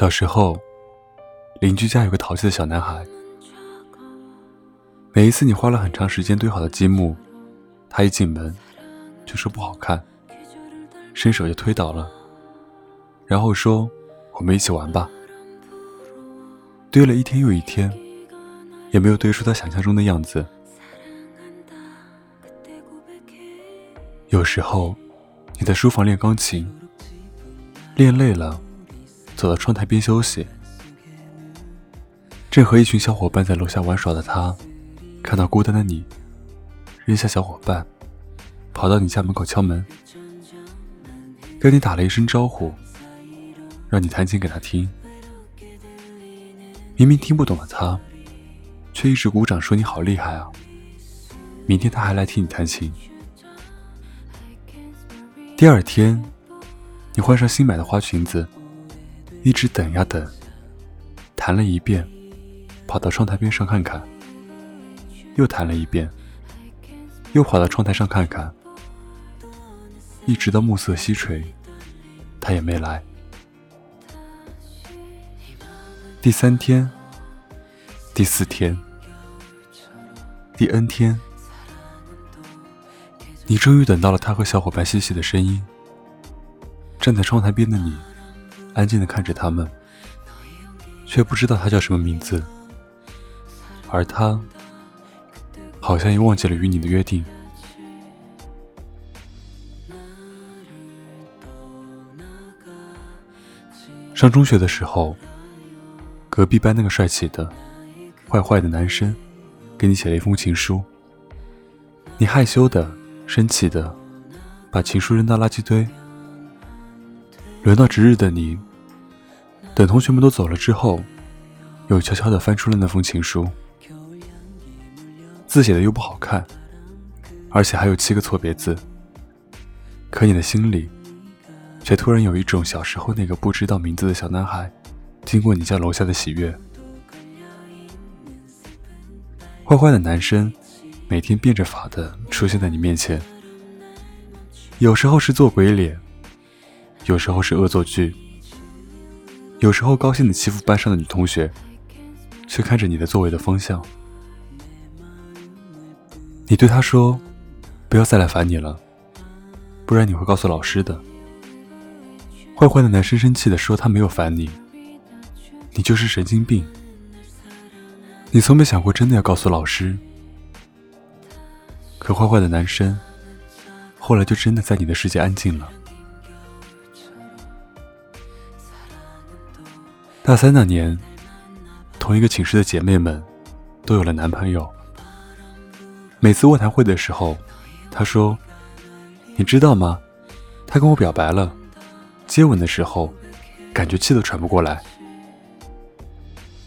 小时候，邻居家有个淘气的小男孩。每一次你花了很长时间堆好的积木，他一进门就说不好看，伸手就推倒了，然后说：“我们一起玩吧。”堆了一天又一天，也没有堆出他想象中的样子。有时候，你在书房练钢琴，练累了。走到窗台边休息，正和一群小伙伴在楼下玩耍的他，看到孤单的你，扔下小伙伴，跑到你家门口敲门，跟你打了一声招呼，让你弹琴给他听。明明听不懂的他，却一直鼓掌说你好厉害啊！明天他还来听你弹琴。第二天，你换上新买的花裙子。一直等呀等，弹了一遍，跑到窗台边上看看，又弹了一遍，又跑到窗台上看看，一直到暮色西垂，他也没来。第三天，第四天，第 N 天，你终于等到了他和小伙伴嬉戏的声音。站在窗台边的你。安静的看着他们，却不知道他叫什么名字，而他好像也忘记了与你的约定。上中学的时候，隔壁班那个帅气的、坏坏的男生给你写了一封情书，你害羞的、生气的，把情书扔到垃圾堆。轮到值日的你，等同学们都走了之后，又悄悄地翻出了那封情书。字写的又不好看，而且还有七个错别字。可你的心里，却突然有一种小时候那个不知道名字的小男孩，经过你家楼下的喜悦。坏坏的男生，每天变着法的出现在你面前，有时候是做鬼脸。有时候是恶作剧，有时候高兴的欺负班上的女同学，却看着你的座位的方向。你对他说：“不要再来烦你了，不然你会告诉老师的。”坏坏的男生生气的说：“他没有烦你，你就是神经病。”你从没想过真的要告诉老师，可坏坏的男生后来就真的在你的世界安静了。大三那年，同一个寝室的姐妹们都有了男朋友。每次卧谈会的时候，她说：“你知道吗？他跟我表白了。接吻的时候，感觉气都喘不过来。”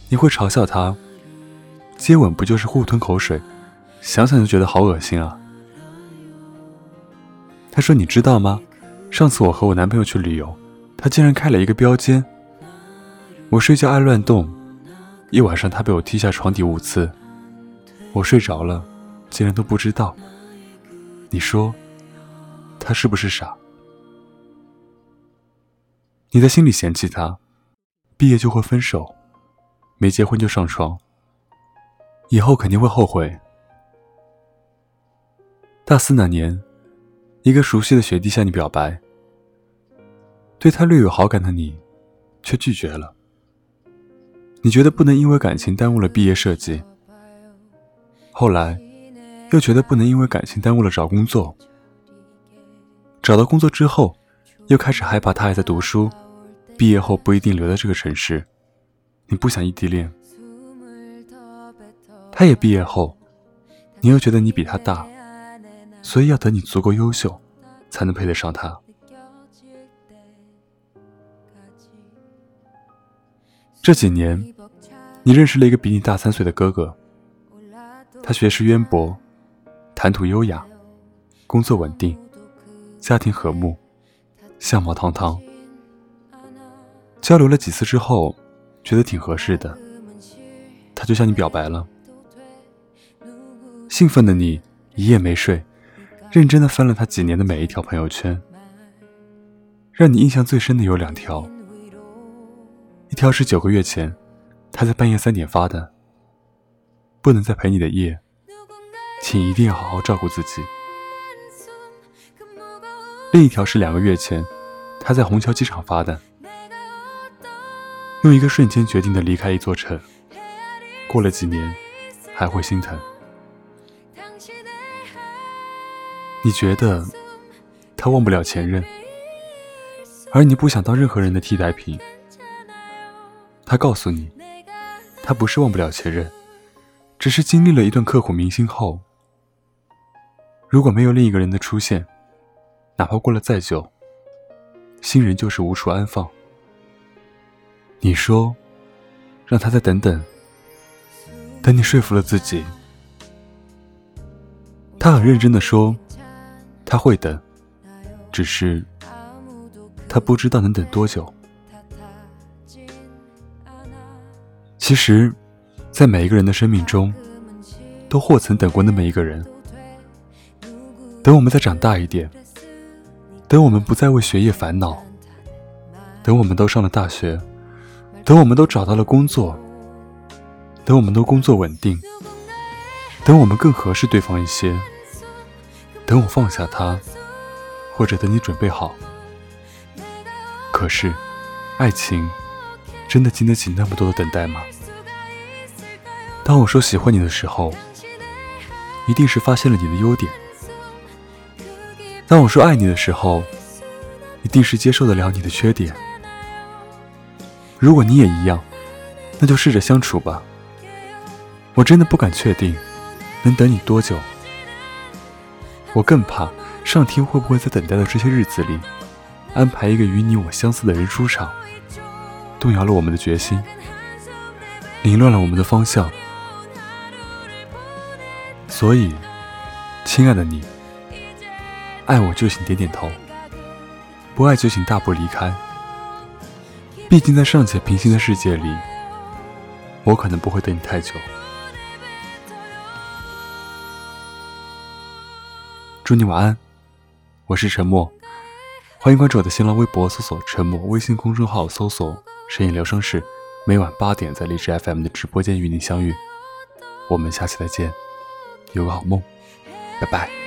你会嘲笑他：“接吻不就是互吞口水？想想就觉得好恶心啊。”他说：“你知道吗？上次我和我男朋友去旅游，他竟然开了一个标间。”我睡觉爱乱动，一晚上他被我踢下床底五次，我睡着了，竟然都不知道。你说，他是不是傻？你在心里嫌弃他，毕业就会分手，没结婚就上床，以后肯定会后悔。大四那年，一个熟悉的学弟向你表白，对他略有好感的你，却拒绝了。你觉得不能因为感情耽误了毕业设计，后来又觉得不能因为感情耽误了找工作。找到工作之后，又开始害怕他还在读书，毕业后不一定留在这个城市。你不想异地恋，他也毕业后，你又觉得你比他大，所以要等你足够优秀，才能配得上他。这几年，你认识了一个比你大三岁的哥哥。他学识渊博，谈吐优雅，工作稳定，家庭和睦，相貌堂堂。交流了几次之后，觉得挺合适的，他就向你表白了。兴奋的你一夜没睡，认真的翻了他几年的每一条朋友圈。让你印象最深的有两条。一条是九个月前他在半夜三点发的，不能再陪你的夜，请一定要好好照顾自己。另一条是两个月前他在虹桥机场发的，用一个瞬间决定的离开一座城，过了几年还会心疼。你觉得他忘不了前任，而你不想当任何人的替代品。他告诉你，他不是忘不了前任，只是经历了一段刻骨铭心后，如果没有另一个人的出现，哪怕过了再久，新人就是无处安放。你说，让他再等等，等你说服了自己。他很认真的说。他会等，只是他不知道能等多久。其实，在每一个人的生命中，都或曾等过那么一个人。等我们再长大一点，等我们不再为学业烦恼，等我们都上了大学，等我们都找到了工作，等我们都工作稳定，等我们更合适对方一些。等我放下他，或者等你准备好。可是，爱情真的经得起那么多的等待吗？当我说喜欢你的时候，一定是发现了你的优点；当我说爱你的时候，一定是接受得了你的缺点。如果你也一样，那就试着相处吧。我真的不敢确定能等你多久。我更怕上天会不会在等待的这些日子里，安排一个与你我相似的人出场，动摇了我们的决心，凌乱了我们的方向。所以，亲爱的你，爱我就请点点头，不爱就请大步离开。毕竟在尚且平行的世界里，我可能不会等你太久。祝你晚安，我是沉默，欢迎关注我的新浪微博，搜索“沉默”，微信公众号搜索“深夜疗伤室”，每晚八点在荔枝 FM 的直播间与你相遇，我们下期再见，有个好梦，拜拜。